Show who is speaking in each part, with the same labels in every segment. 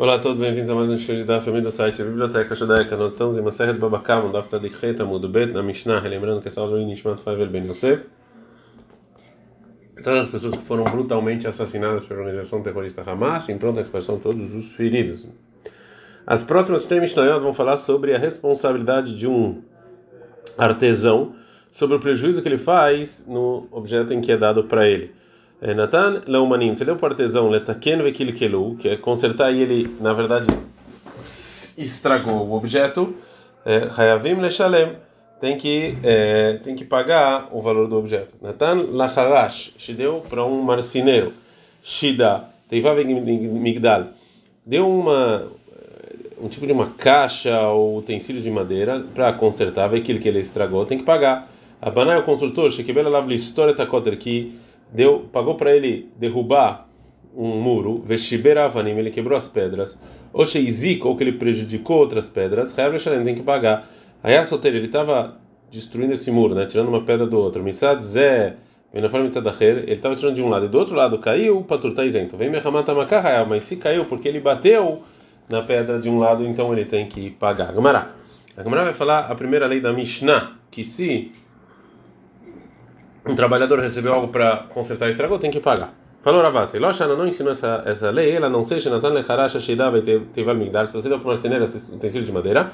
Speaker 1: Olá a todos, bem-vindos a mais um show de da família do site Biblioteca Judaica. Nós estamos em Maseret Babakam, Daf Tzadik Chet, Amud Bet, na Mishnah, relembrando que essa aula é Nishmat Favel Ben Yosef. Todas as pessoas que foram brutalmente assassinadas pela organização terrorista Hamas, em pronta expressão todos os feridos. As próximas três Mishnayot vão falar sobre a responsabilidade de um artesão, sobre o prejuízo que ele faz no objeto em que é dado para ele. Natan Leumanim, você deu para o artesão Letaken Vekilkelu, que é consertar e ele, na verdade, estragou o objeto. Hayavim Leshalem, tem que é, tem que pagar o valor do objeto. Natan Lacharash, se deu para um marceneiro. Shida, Teivav Migdal, deu uma um tipo de uma caixa ou utensílio de madeira para consertar, aquilo que ele estragou, tem que pagar. Abanai, o construtor, Shekibel Alav Listor Etakoter, que deu, pagou para ele derrubar um muro, Veshiberavanim, ele quebrou as pedras, ou Sheizik, ou que ele prejudicou outras pedras, Reav Shalem tem que pagar. Aí a solteira, ele estava destruindo esse muro, né, tirando uma pedra do outro. Misad Zé, ele estava tirando de um lado e do outro lado caiu, patur está isento. Vem Mehamatamakahayal, mas se caiu porque ele bateu na pedra de um lado, então ele tem que pagar. Gamará. A Gamará vai falar a primeira lei da Mishnah, que se um trabalhador recebeu algo para consertar e estragou, tem que pagar. Falou Ravasi, Loshana não ensinou essa, essa lei, ela não seja Natan Lecharasha Sheidava e Teval Migdar, se você deu para um marceneiro esse utensílio de madeira,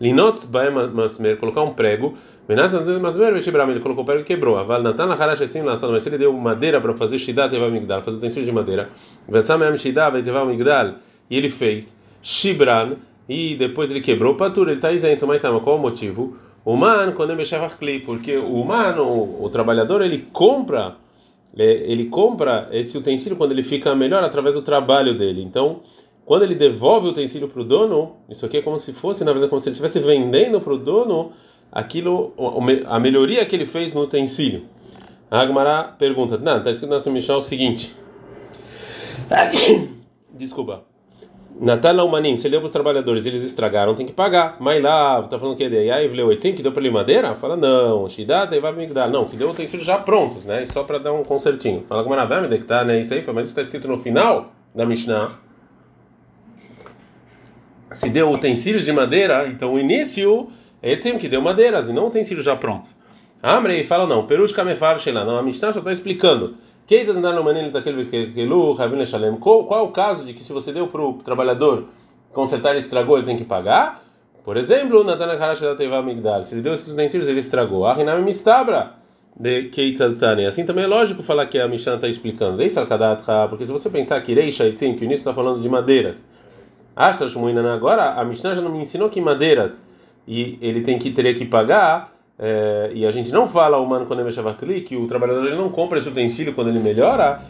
Speaker 1: Linot Baem Masmer, colocar um prego, Menaz Masmer Veshibram, ele colocou o prego e quebrou. Aval Natan Lecharasha Sim Lassona, mas se ele deu madeira para fazer Shidá Teval Migdar, fazer utensílio de madeira, Vesam Shidava e Teval Migdal, e ele fez Shibran, e depois ele quebrou, Patur, ele está isento, mas tá, qual o motivo? O humano, quando ele mexer porque o humano, o trabalhador, ele compra, ele compra esse utensílio quando ele fica melhor através do trabalho dele. Então, quando ele devolve o utensílio para o dono, isso aqui é como se fosse, na verdade, como se ele estivesse vendendo para o dono aquilo, a melhoria que ele fez no utensílio. A Agmará pergunta, não, está escrito na Mishnah o seguinte. Desculpa. Natal Umanim, se ele deu para os trabalhadores eles estragaram, tem que pagar. Mas lá, tá falando que é de Aí, Vleuetzim, que deu para ele madeira? Fala, não. Shidata e dar. Não, que deu utensílios já prontos, né? Só para dar um concertinho. Fala com Maravé, que tá, né? Isso aí, mas isso está escrito no final da Mishnah. Se deu utensílios de madeira, então o início é Etzim, que deu madeiras e não utensílios já prontos. Amrei fala, não. Perush Kamefar Sheila. Não, a Mishnah só está explicando. Qual, qual é o caso de que se você deu para o trabalhador consertar e estragou, ele tem que pagar? Por exemplo, se ele deu esses utensílios, ele estragou. de Assim também é lógico falar que a Mishnah está explicando. Porque se você pensar que que o início está falando de madeiras. Agora a Mishnah já não me ensinou que madeiras e ele tem que teria que pagar é, e a gente não fala humano quando ele mexe que o trabalhador ele não compra esse utensílio quando ele melhora,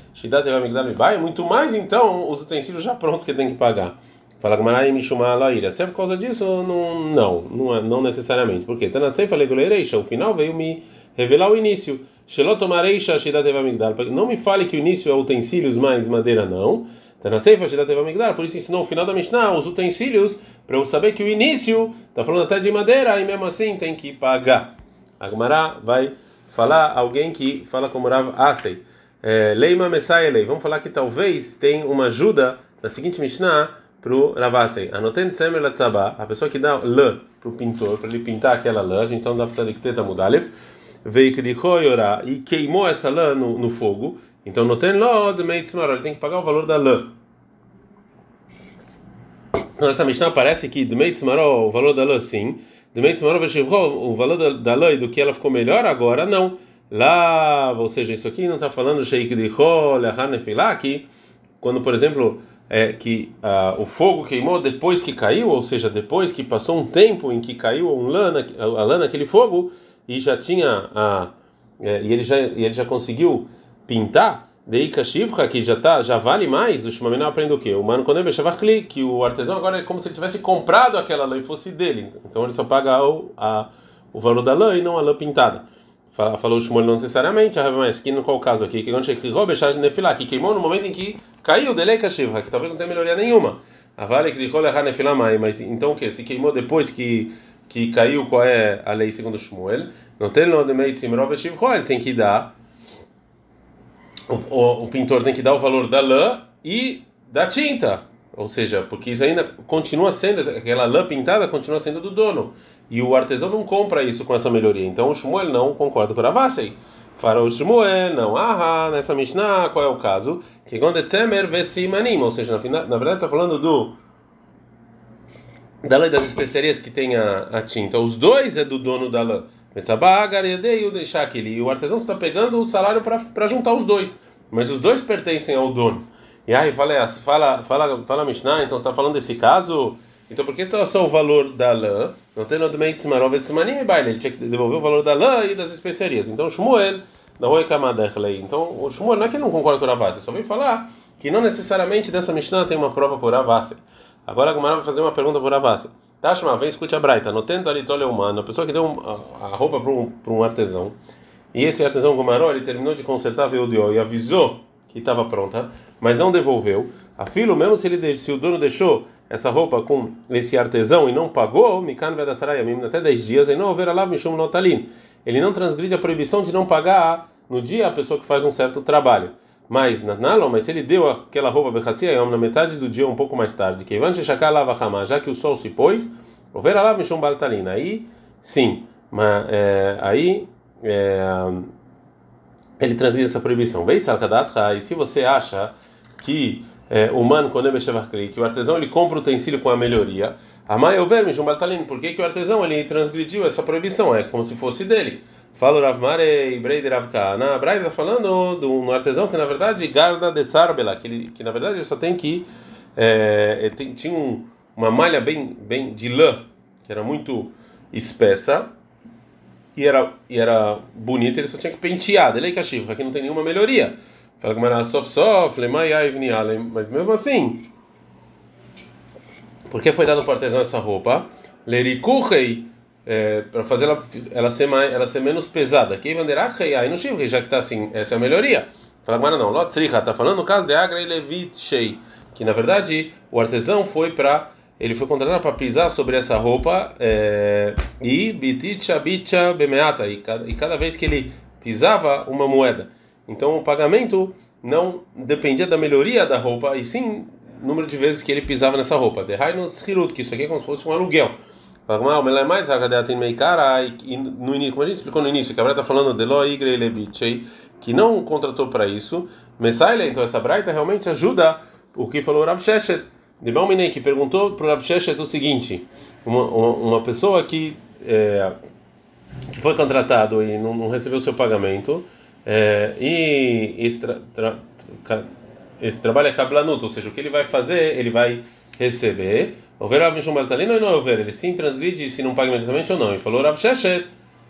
Speaker 1: muito mais então os utensílios já prontos que ele tem que pagar. Fala Gmarai Mishuma Laira. Se é por causa disso, não, não, não, é, não necessariamente. Porque Tanasei falei Goleireisha, o final veio me revelar o início. Shelotomareisha Shidatevamigdal. Não me fale que o início é utensílios mais madeira, não. Tanasei Shidatevamigdal. Por isso ensinou o final da Mishnah, os utensílios, para eu saber que o início está falando até de madeira e mesmo assim tem que pagar. Agmará vai falar alguém que fala como Rav Asei. É, Leima Messaelei. Vamos falar que talvez tem uma ajuda na seguinte Mishnah para o Ravasei. Anoten Tsemer Latzabá, a pessoa que dá lã para o pintor, para ele pintar aquela lã, então dá para que teta mudalef, veio que dichoyorá e queimou essa lã no, no fogo, então noten lod meitzmar, ele tem que pagar o valor da lã. Nessa Mishnah parece que Dmeitzmaró, o valor da lã sim, o valor da, e do que ela ficou melhor agora, não. Lá, ou seja, isso aqui não está falando Sheik de que quando, por exemplo, é, que o fogo queimou depois que caiu, ou seja, depois que passou um tempo em que caiu um lã, a lã naquele fogo e já tinha a, é, e ele já e ele já conseguiu pintar, Deika Shivka, que já tá, já vale mais, o Shimamina aprende o quê? O Mano Konem Shavachli, que o artesão agora é como se ele tivesse comprado aquela lã e fosse dele. Então ele só paga o, a, o valor da lã e não a lã pintada. Falou o Shmuel não necessariamente, mas que no qual caso aqui? Que que queimou no momento em que caiu Deleika Shivka, que talvez não tenha melhoria nenhuma. A vale que mas então o que? Se queimou depois que que caiu, qual é a lei segundo Shmuel? Não tem no de ele tem que dar o, o, pintor tem que dar o valor da lã e da tinta. ou seja, porque isso ainda continua sendo, aquela lã pintada continua sendo do dono. E o artesão não compra isso com essa melhoria. Então o Shmuel não concorda com a Ravasei. Fala o Shmuel, não, ah, nessa Mishnah, qual é o caso? Que quando Tzemer vesimanim, ou seja, na, na verdade está falando do da lei das especiarias que tem a, a tinta. Os dois é do dono da lã. E o artesão está pegando o salário para juntar os dois. Mas os dois pertencem ao dono. E aí fala, fala, fala, fala Mishnah, então está falando desse caso? Então por que está só o valor da lã? Não tem no domente Simarov esse manim baile, ele tinha que devolver o valor da lã e das especiarias. Então Shmuel, da Oi Kamadechlei. Então o Shmuel não é que não concorda com o Ravasi, só vem falar que não necessariamente dessa Mishnah tem uma prova por Ravasi. Agora a Gumara vai fazer uma pergunta por Ravasi. Tashma, vem, escute a Braita. No tento ali tole humano, a pessoa que deu a, roupa para um, um artesão, e esse artesão Gumaró, ele terminou de consertar a Veudió e avisou que estava pronta, mas não devolveu. A filo, mesmo se, ele, se o dono deixou essa roupa com esse artesão e não pagou, Mikan Vedasarayamim, até 10 dias, e não houver lá Mishum Notalin. Ele não transgride a proibição de não pagar no dia a pessoa que faz um certo trabalho. Mas, Nalo, mas ele deu aquela roupa Bechatziyayom na metade do dia, um pouco mais tarde, que já que o sol se pôs, houver lá Mishum Baltalin. Aí, sim, mas, é, aí. É, ele transgride essa proibição. E se você acha que é, o man que o artesão ele compra o utensílio com a melhoria, Amai overme Jumbaltalin, por que, que o artesão ele transgrediu essa proibição? É como se fosse dele. Fala o Ravmare e Breider Ravkana. Braida está falando do um artesão que na verdade garda de sarbela, que, ele, que na verdade ele só tem que. É, tem, tinha um, uma malha bem, bem de lã, que era muito espessa, e era, e era bonito, ele só tinha que pentear. Dele cachimbo, aqui não tem nenhuma melhoria. Fala que era sof sof, mas mesmo assim, por que foi dado para o artesão essa roupa? Lerikuchei, é, para fazer ela, ela, ser mais, ela ser menos pesada. Que vanderachei, aí no chivre, já que está assim, essa é a melhoria. Fala que não, lotzricha, está falando no caso de Agra e Levit Shei, que na verdade o artesão foi para ele foi contratado para pisar sobre essa roupa é, e biticha bicha bemeata e cada vez que ele pisava uma moeda. Então o pagamento não dependia da melhoria da roupa e sim número de vezes que ele pisava nessa roupa. De Rainos Hirut, que isso aqui é como se fosse um aluguel. E no início, como a gente explicou no início, que a Braita está falando de Lo Igre Lebichei, que não contratou para isso. Messaile, então essa Braita realmente ajuda o que falou Rav Sheshet de Balminei, que perguntou para o Rav Sheshet o seguinte: uma, uma, uma pessoa que, é, que foi contratado e não, não recebeu seu pagamento, é, e esse, tra, tra, esse trabalho é cablanuto, ou seja, o que ele vai fazer, ele vai receber. O Rav Mishum Baltalino ou não é ele sim transgride se não paga imediatamente ou não. E falou Rav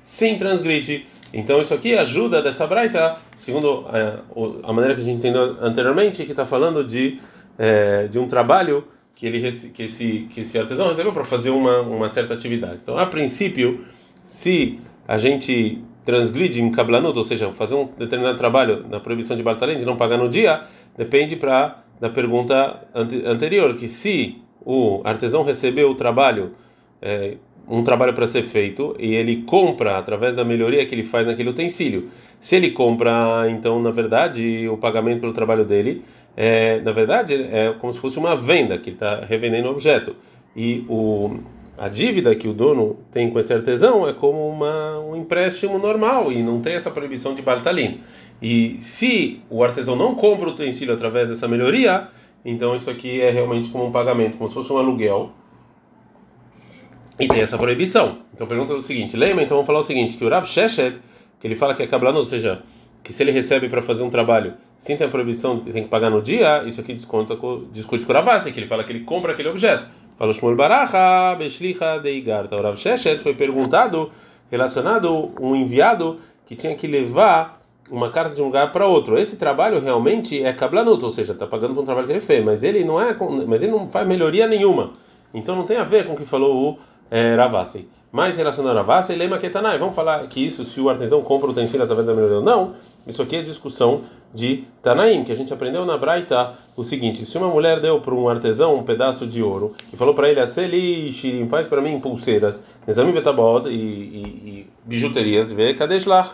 Speaker 1: sim transgride. Então isso aqui ajuda dessa braita, segundo a, a maneira que a gente entendeu anteriormente, que está falando de é, de um trabalho que ele que esse que esse artesão recebeu para fazer uma uma certa atividade. Então, a princípio, se a gente transgride em kablanut, ou seja, fazer um determinado trabalho na proibição de Bartalém, de não pagar no dia, depende para da pergunta anterior, que se o artesão recebeu o trabalho é, um trabalho para ser feito e ele compra através da melhoria que ele faz naquele utensílio. Se ele compra, então, na verdade, o pagamento pelo trabalho dele é, na verdade, é como se fosse uma venda, que ele está revendendo o objeto. E o, a dívida que o dono tem com esse artesão é como uma, um empréstimo normal e não tem essa proibição de bartalim. E se o artesão não compra o utensílio através dessa melhoria, então isso aqui é realmente como um pagamento, como se fosse um aluguel. E tem essa proibição. Então pergunta o seguinte: lembra? Então vamos falar o seguinte: que o Rav Sheshet, que ele fala que é cablano, ou seja, que se ele recebe para fazer um trabalho sem ter a proibição, tem que pagar no dia, isso aqui desconta, discute com o Ravasi, que ele fala que ele compra aquele objeto. Fala Shmuel Baracha, Beshlicha Deigarta. O Rav Sheshet foi perguntado, relacionado, um enviado que tinha que levar uma carta de um lugar para outro. Esse trabalho realmente é cablanuto, ou seja, está pagando por um trabalho que ele fez, mas ele não é, mas ele não faz melhoria nenhuma. Então não tem a ver com o que falou o é, Ravasi mais relacionado a Vassa e Lema Ketanai. Vamos falar que isso, se o artesão compra o utensílio através da melhoria ou não, isso aqui é discussão de Tanaim, que a gente aprendeu na Braita o seguinte: se uma mulher deu para um artesão um pedaço de ouro e falou para ele, Aceli, faz para mim pulseiras, Nezami Betabot e, e, e bijuterias, vê, Kadeshlach,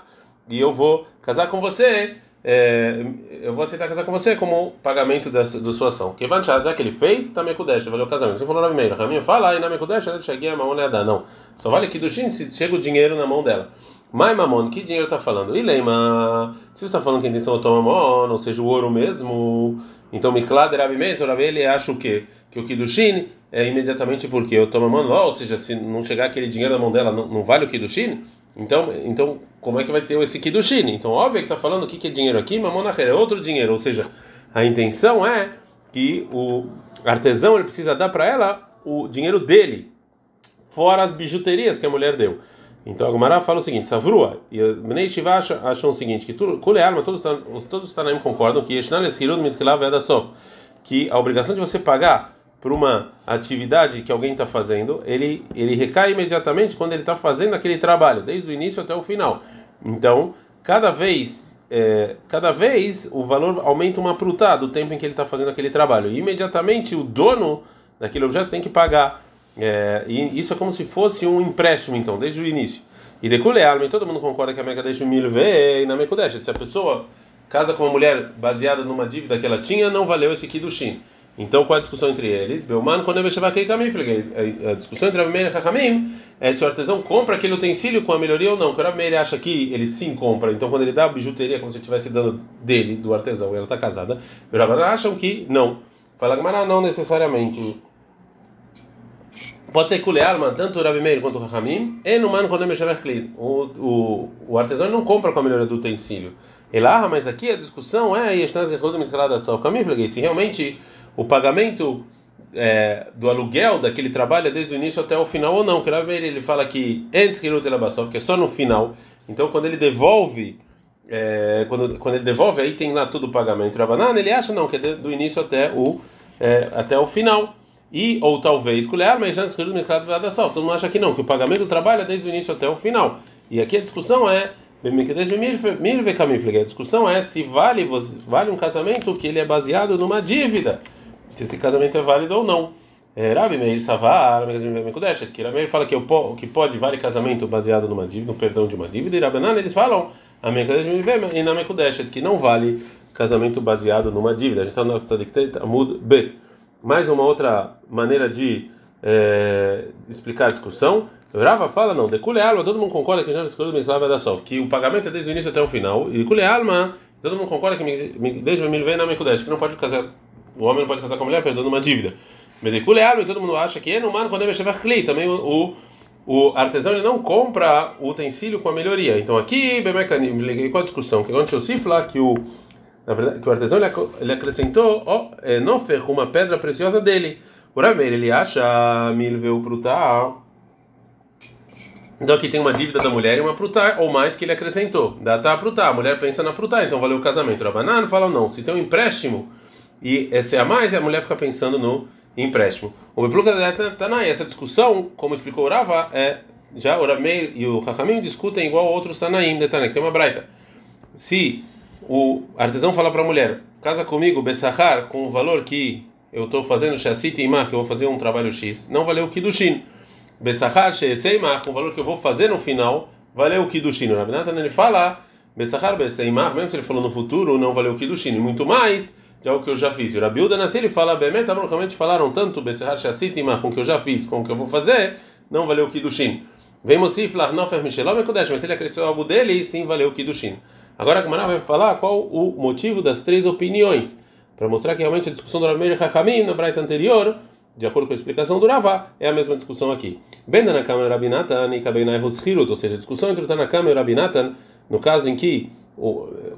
Speaker 1: e eu vou casar com você, é, eu vou aceitar casar com você como pagamento da, da sua ação. Que já que ele fez, tá Mekudesh, valeu o casamento. Você falou na primeira, Raminha, fala aí na Mekudesh, ela cheguei a mão dar. Não, só vale que do Shin se chega o dinheiro na mão dela. Mas Mamon, que dinheiro está falando? Ilema, se você está falando que a intenção é tomar Mamon, ou seja, o ouro mesmo, então Miklad Rabimento, Rabi, ele acha o quê? Que o Kiddushin é imediatamente porque eu tomo Mamon, ou seja, se não chegar aquele dinheiro na mão dela, não, não vale o Kiddushin? Então, então, como é que vai ter esse Kiddushin? Então, óbvio que está falando o que, que é dinheiro aqui, Mamon é outro dinheiro, ou seja, a intenção é que o artesão ele precisa dar para ela o dinheiro dele, fora as bijuterias que a mulher deu. Então a Gumara fala o seguinte: Savrua, e Bnei Shiva acham o seguinte: que tudo, alma, todos todos os Tanaim concordam que que a obrigação de você pagar por uma atividade que alguém está fazendo, ele ele recai imediatamente quando ele está fazendo aquele trabalho, desde o início até o final. Então, cada vez é, cada vez o valor aumenta uma pruta do tempo em que ele está fazendo aquele trabalho. E imediatamente o dono daquele objeto tem que pagar é, e isso é como se fosse um empréstimo, então, desde o início. E deculealme, todo mundo concorda que a Meca deixa mil e na Mekudesh. Se a pessoa casa com uma mulher baseada numa dívida que ela tinha, não valeu esse Kiddushin. Então, qual a discussão entre eles? Quando eu A discussão entre Abimeir e Hachamim é se o artesão compra aquele utensílio com a melhoria ou não. O Abimeir acha que ele sim compra, então quando ele dá a bijuteria, como se estivesse dando dele, do artesão, e ela está casada, os acham que não. Fala que não necessariamente. Pode ser kulealma, tanto o Rabi Meir quanto o Rahamim, e no mano quando o, o, o artesão não compra com a melhoria do utensílio. Ele ah, mas aqui a discussão é se realmente o pagamento é, do aluguel daquele trabalho é desde o início até o final ou não. Que Meir ele fala que antes que ele que é só no final. Então quando ele devolve é, quando, quando ele devolve aí tem lá tudo o pagamento. Rabanan ele acha não que é do início até o é, até o final. E, ou talvez, colher, mas antes do mercado vai dar salto. Todo mundo acha que não, que o pagamento do trabalho é desde o início até o final. E aqui a discussão é. A discussão é se vale, vale um casamento que ele é baseado numa dívida. Se esse casamento é válido ou não. É, Rabi Meir Savar, que Rabi Meir fala que o que pode vale casamento baseado numa dívida, no perdão de uma dívida, e Rabanan eles falam e na Mekudeshet que não vale casamento baseado numa dívida. A gente está no Amud B mais uma outra maneira de é, explicar a discussão. Rava fala, não, de alma, todo mundo concorda que já escolheu o da Sol, que o pagamento é desde o início até o final, e de alma, todo mundo concorda que desde o vem na Mekudesh, que não pode casar, o homem não pode casar com a mulher perdendo uma dívida. De alma, todo mundo acha que é no mano quando ele vai Kli, também o, o artesão ele não compra o utensílio com a melhoria. Então aqui, bem liguei com a discussão, que aconteceu se que o na verdade, que o artesão ele acrescentou, ó, é, não ferrou uma pedra preciosa dele. O Rameir, ele acha milveu prutar. Então aqui tem uma dívida da mulher e uma prutar, ou mais que ele acrescentou. Dá tá prutar, a mulher pensa na prutar, então valeu o casamento. Rabanan fala não, se tem um empréstimo e esse é a mais, a mulher fica pensando no empréstimo. O Bepluca Tanai, essa discussão, como explicou o Rava, é já o Rameir e o Hakamim discutem igual outros Tanaim, que tem uma braita. Se o artesão fala para a mulher: casa comigo, Bessahar, com o valor que eu estou fazendo Shassit Imar, que eu vou fazer um trabalho X, não valeu o Kiddushin. Bessahar, Sheseimar, com o valor que eu vou fazer no final, valeu o Kiddushin. O Rabinatan ele fala: Bessahar, Besseimar, mesmo se ele falou no futuro, não valeu o Kiddushin. Muito mais de algo que eu já fiz. E o Rabiuda Nassi ele fala: Bemet, realmente falaram tanto Bessahar, Shassit Imar, com o que eu já fiz, com o que eu vou fazer, não valeu o Kiddushin. Vem Mosif, Larnofer, Michelom e mas se ele acrescentou algo dele, sim valeu o Kiddushin. Agora a Gemara vai falar qual o motivo das três opiniões, para mostrar que realmente a discussão do Rameir Hakamim na Braita anterior, de acordo com a explicação do Ravá, é a mesma discussão aqui. Ben Tanakama e Rabinatan e Kabenai Hoshirut, ou seja, a discussão entre o Tanakama e o Rabinatan, no caso em que o,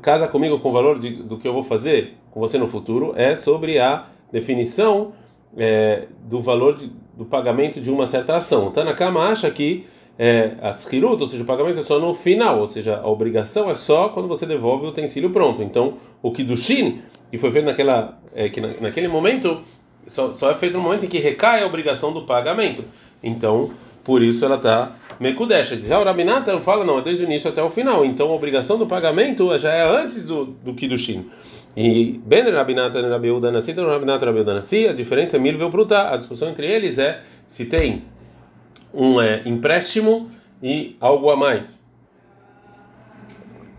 Speaker 1: casa comigo com o valor de, do que eu vou fazer com você no futuro, é sobre a definição é, do valor de, do pagamento de uma certa ação. Tanakama acha que é, as hirut, ou seja, o pagamento é só no final, ou seja, a obrigação é só quando você devolve o utensílio pronto. Então, o kiddushin, que foi feito naquela, é, que na, naquele momento, só, só, é feito no momento em que recai a obrigação do pagamento. Então, por isso ela está mekudesha. Diz, ah, o Rabinata fala, não, é desde o início até o final. Então, a obrigação do pagamento já é antes do, do kiddushin. E Ben Rabinata e Rabiuda Nassi, então Rabinata e Rabiuda Nassi, a diferença é milvel pruta. A discussão entre eles é se tem um é, empréstimo e algo a mais.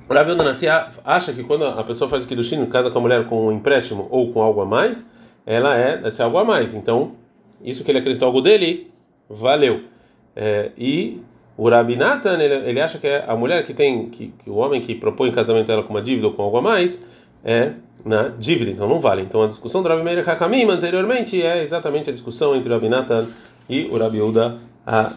Speaker 1: O Rabi Nassi acha que quando a pessoa faz o Kiddushin, casa com a mulher com um empréstimo ou com algo a mais, ela é esse algo a mais. Então, isso que ele acreditou algo dele, valeu. É, e o Rabi Nathan, ele, ele, acha que é a mulher que tem, que, que, o homem que propõe casamento ela com uma dívida ou com algo a mais, é na dívida, então não vale. Então a discussão do Rabi Meir Hakamim anteriormente é exatamente a discussão entre o Rabi Nathan e o Rabi Uda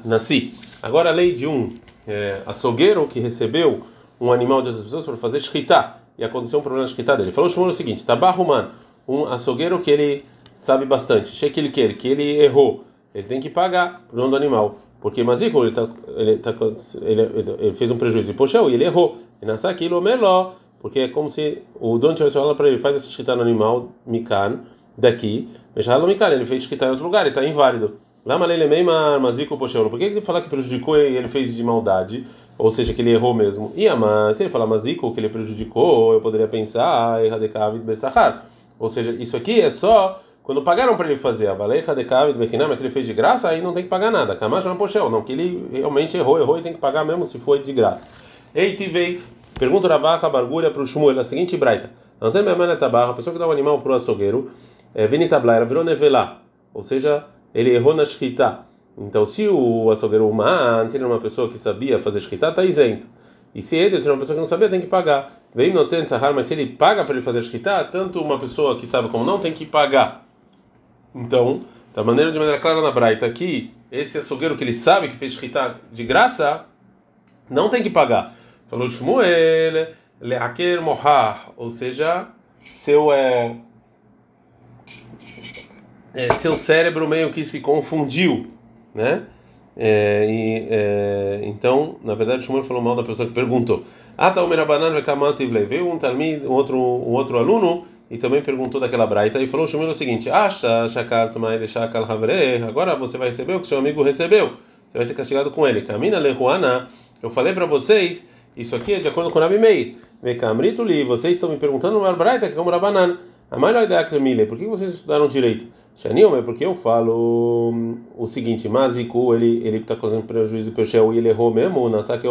Speaker 1: Nassi. Agora a lei de um é, açougueiro que recebeu um animal de outras pessoas para fazer shkita. E aconteceu um problema de shkita dele. Falou o seguinte: Tabarruman, um açougueiro que ele sabe bastante, quer que ele errou, ele tem que pagar o dono do animal. Porque Maziko, ele, tá, ele, tá, ele, ele, fez um prejuízo. E poxa, ele errou. E nessa aquilo melhor, porque é como se o dono tivesse falado para ele: faz esse shkita no animal, mikan, daqui, Meshalo mikan, ele fez shkita em outro lugar, ele está inválido. Lama Leilemeima Maziko Poshelo. Por que ele fala que prejudicou e ele fez de maldade? Ou seja, que ele errou mesmo. E mas se ele falar Maziko, que ele prejudicou, eu poderia pensar, Erradekavid Besahar. Ou seja, isso aqui é só quando pagaram para ele fazer a Valeja de Kavid Bekiná, mas se ele fez de graça, aí não tem que pagar nada. Kamash não pochel, não, que ele realmente errou, errou e tem que pagar mesmo se foi de graça. Ei, tivei, pergunta Ravacha Bargulha para o Shmuel, a seguinte braita. Tem minha mãe tabarra, a pessoa que dá um animal para o açougueiro, é, Vinitabla, virou nevelá, ou seja, ele errou na shkita. Então, se o açougueiro humano, se ele era uma pessoa que sabia fazer shkita, está isento. E se ele era uma pessoa que não sabia, tem que pagar. Vem no sahar, mas se ele paga para ele fazer shkita, tanto uma pessoa que sabe como não tem que pagar. Então, da maneira de maneira clara na Braita aqui, esse açougueiro que ele sabe que fez shkita de graça, não tem que pagar. Falou Shmuel, leaker mohar, ou seja, seu é é, seu cérebro meio que se confundiu, né? É, e, é, então, na verdade, Shmuel falou mal da pessoa que perguntou. Ah, tá, o Merabanan veio um um outro, um outro aluno e também perguntou daquela braita e falou Shmuel o seguinte: Acha, shakal tomai de shakal havre, agora você vai receber o que seu amigo recebeu. Você vai ser castigado com ele. Camina lehuana. Eu falei para vocês, isso aqui é de acordo com o Rabi Meir. Vekamrito li, vocês estão me perguntando uma braita que é como Rabanan. A maior ideia é por que vocês estudaram direito? Shaniel, é porque eu falo o seguinte: Maziku, ele ele está causando prejuízo para o e ele errou mesmo. Na saque é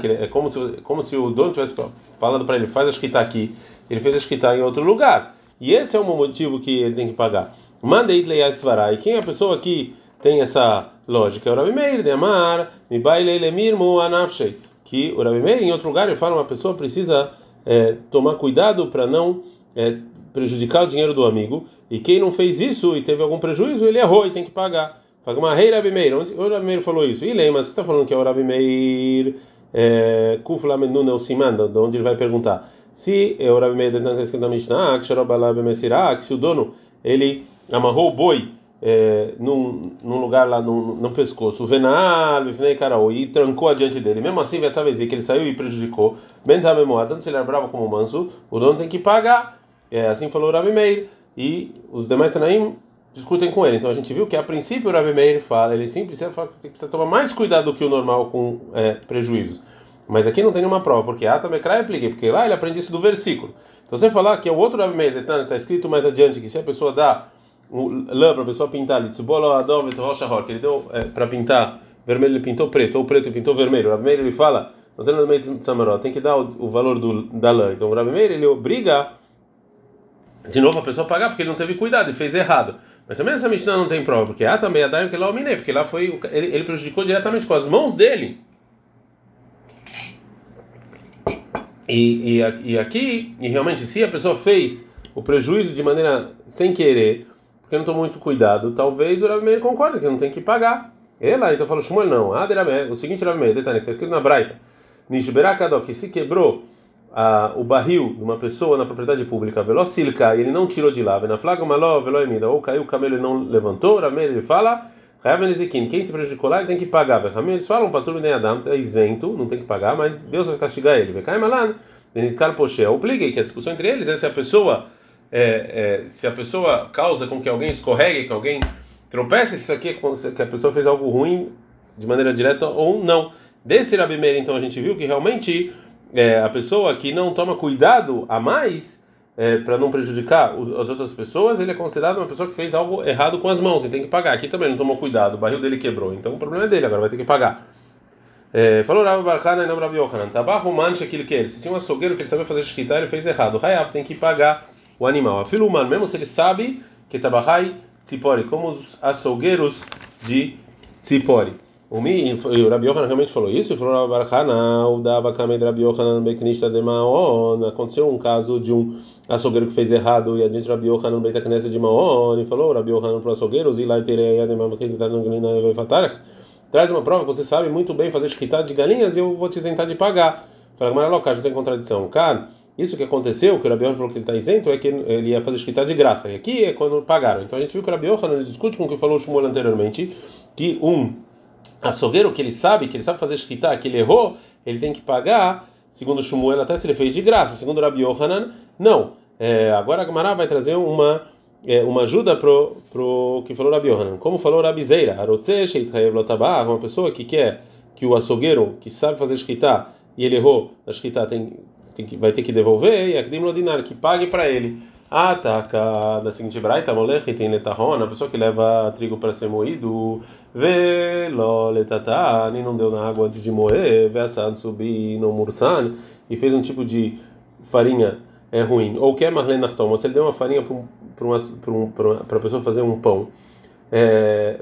Speaker 1: que é como se como se o dono tivesse falando para ele: faz a escrita aqui, ele fez a escrita em outro lugar. E esse é o motivo que ele tem que pagar. Mandei Svarai. Quem é a pessoa que tem essa lógica? É o Rabi Meir, de Amar, Mibaile Lemirmu Anafshei. Que o Rabi Meir, em outro lugar, ele fala: uma pessoa precisa é, tomar cuidado para não é, prejudicar o dinheiro do amigo. E quem não fez isso e teve algum prejuízo, ele errou e tem que pagar. Fala rei Rabi Meir. Onde o Rabi Meir falou isso? E lembra, você está falando que é o Rabi Meir Kufla Menun é o Siman, de onde ele vai perguntar. Se é o Rabi Meir está escrito na Mishnah, que se o dono ele amarrou o boi é, num, num, lugar lá no, no pescoço, o Venal, e trancou adiante dele. Mesmo assim, Vetzavezir, que ele saiu e prejudicou, Bentamemoa, tanto se ele era bravo como manso, o dono tem que pagar. É, assim falou o Rabi Meir. E os demais Tanaim discutem com ele. Então a gente viu que a princípio o Rabi Meir fala, ele sempre precisa, fala, precisa tomar mais cuidado do que o normal com é, prejuízos. Mas aqui não tem nenhuma prova, porque também eu apliquei, porque lá ele aprende isso do versículo. Então você falar que é o outro Rabi Meir, está escrito mais adiante que se a pessoa dá lã para a pessoa pintar, que ele deu é, para pintar vermelho, ele pintou preto, ou preto, ele pintou vermelho. O Rabi Meir ele fala, tem que dar o, o valor do, da lã. Então o Rabi Meir ele obriga de novo a pessoa a pagar porque ele não teve cuidado e fez errado. Mas também essa Mishnah não tem prova, porque ah, também a Daim que lá o porque lá foi ele, ele prejudicou diretamente com as mãos dele. E, e, e aqui, e realmente, se a pessoa fez o prejuízo de maneira sem querer, porque não tomou muito cuidado, talvez o Rabi concorde que não tem que pagar. Ela, então falou Shmuel, não. Ah, o seguinte Rabi Meir, detalhe, está escrito na Braita. Nishberakadó, que se quebrou ah, o barril de uma pessoa na propriedade pública, velocilca, e ele não tirou de lá, na flaga maló, veloemida, ou caiu o camelo e não levantou, Rabi Meir ele fala, quem se prejudicou lá, ele tem que pagar. Eles falam tudo nem Adam, é isento, não tem que pagar, mas Deus vai castigar ele. Vai cair malan, Benitcar Poché, obliguei, que a discussão entre eles é se a pessoa é, é, se a pessoa causa com que alguém escorregue, que alguém tropece, isso aqui é que a pessoa fez algo ruim de maneira direta ou não. Desse Rabi Meir, então, a gente viu que realmente é, a pessoa que não toma cuidado a mais é, para não prejudicar as outras pessoas, ele é considerado uma pessoa que fez algo errado com as mãos e tem que pagar. Aqui também não tomou cuidado, o barril dele quebrou, então o problema é dele, agora vai ter que pagar. É, falou Rav Barkana e não Rav Yohanan. Tabahu mancha aquilo que ele. Se tinha um açougueiro que ele sabia fazer shkita, ele fez errado. Hayav tem que pagar o animal. A filho humano, mesmo se ele sabe que tabahai tzipori, como os açougueiros de tzipori. O Mi, o Rabi Yohanan realmente falou isso, falou Rav Barkana, o Dava Kamed Rabi Yohanan Beknishta de Maon. Aconteceu um caso de um açougueiro que fez errado e a gente Rabi Yohanan Beit Knesset de Maon e falou Rabi Yohanan para o açougueiro, Zilai Tereia de Maon, que está no Glina Vefatarach traz uma prova você sabe muito bem fazer escrita de galinhas e eu vou te isentar de pagar. Fala, mas local, já tem contradição. Cara, isso que aconteceu, que o Rabi falou que ele está isento, é que ele ia fazer escrita de graça. E aqui é quando pagaram. Então a gente viu que o Rabi ele discute com o que falou o Shmuel anteriormente, que um açougueiro que ele sabe, que ele sabe fazer escrita, que ele errou, ele tem que pagar, segundo o Shmuel, até se ele fez de graça. Segundo Rabi Yohanan, não. É, agora a Gamara vai trazer uma é, uma ajuda pro pro que falou Rabi Yohanan. Como falou Rabi Zeira, uma pessoa que quer que o açougueiro que sabe fazer escrita e ele errou na escrita tem, tem que, vai ter que devolver e akdim lodinar que pague para ele. Ataca da seguinte braita, molech tem netahon, a pessoa que leva trigo para ser moído, velo letatani, não deu na água antes de moer, versado subir no mursan e fez um tipo de farinha é ruim. Ou quer marlene nachtom, ou se ele deu uma farinha para um, para a pessoa fazer um pão. É,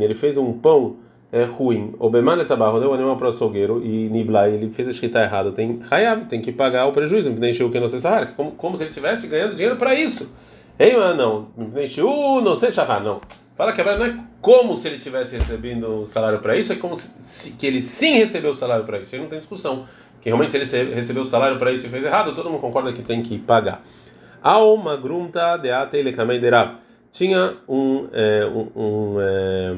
Speaker 1: ele fez um pão é, ruim. O Bemane Tabarro deu animal para o açougueiro e Niblai, ele fez a escrita errada. Tem Hayab, tem que pagar o prejuízo. Deixou que não sei Sahara, como, como se ele estivesse ganhando dinheiro para isso. Ei, mas não. Deixou não sei Sahara, não. Fala que não é como se ele tivesse recebendo o salário para isso, é como se, se, que ele sim recebeu o salário para isso. Aí não tem discussão que realmente se ele recebeu o salário para isso e fez errado, todo mundo concorda que tem que pagar. Ao magrumta de derab. Tinha um, é, um, um é,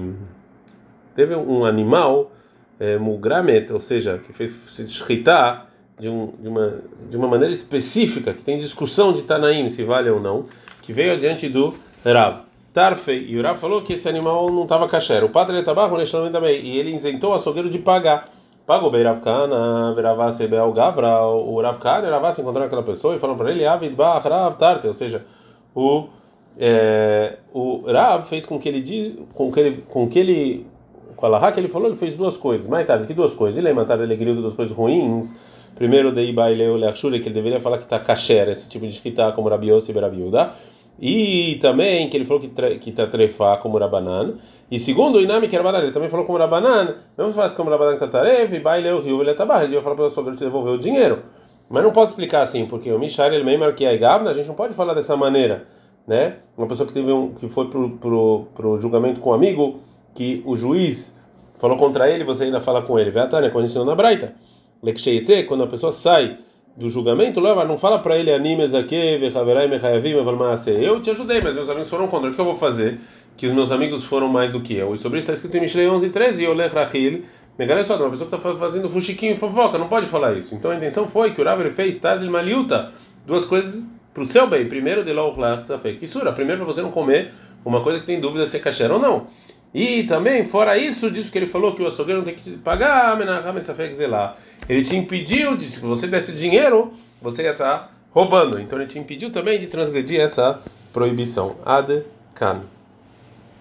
Speaker 1: teve um animal é, mugramet, ou seja, que fez se escritar de, um, de, uma, de uma maneira específica, que tem discussão de Tanaim se vale ou não, que veio adiante do Rav. Tarfei, e o Rav falou que esse animal não estava kasher. O padre Tabarro também, e ele isentou o açougueiro de pagar. Pagou bem Ravkana, Veravase Beal Gavra, o Ravkana e Ravase encontraram aquela pessoa e falaram para ele, Avid Bach Rav Tarte, ou seja, o, é, o Rav fez com que ele, com que ele, com que ele, com a que ele falou, ele fez duas coisas, mais tarde, que duas coisas, ele matar alegria duas coisas ruins, primeiro de Ibaileu Leachshure, que ele deveria falar que está kasher, esse tipo de escrita como Rabi Yossi e Berabiuda, e também que ele falou que está trefá como Rabanan, e segundo o Inami, que era Rabanan, ele também falou como Rabanan, mesmo se faz como Rabanan Tatarev, e baile o rio, ele tabar, ele ia falar para o sogra te devolver o dinheiro. Mas não posso explicar assim, porque o Mishar ele mesmo que é a gente não pode falar dessa maneira, né? Uma pessoa que teve um que foi pro, pro julgamento com um amigo, que o juiz falou contra ele, você ainda fala com ele. Até, né? Quando a na Braita, quando a pessoa sai do julgamento, leva, não fala para ele animes aqui, eu te ajudei, mas meus amigos foram contra. O que eu vou fazer? que os meus amigos foram mais do que eu. E sobre isso está escrito em Mishlei 11 e 13, e Olech Rachil, Megane só, uma pessoa que está fazendo fuxiquinho fofoca, não pode falar isso. Então a intenção foi que o Rav fez Tadil Maliuta, duas coisas para o seu bem. Primeiro, de Loch Safek Isura, primeiro para você não comer uma coisa que tem dúvida se é kasher ou não. E também, fora isso, disso que ele falou que o açougueiro não tem que pagar, ele te impediu, de, se você desse dinheiro, você ia estar tá roubando. Então ele te impediu também de transgredir essa proibição. Ad Kan.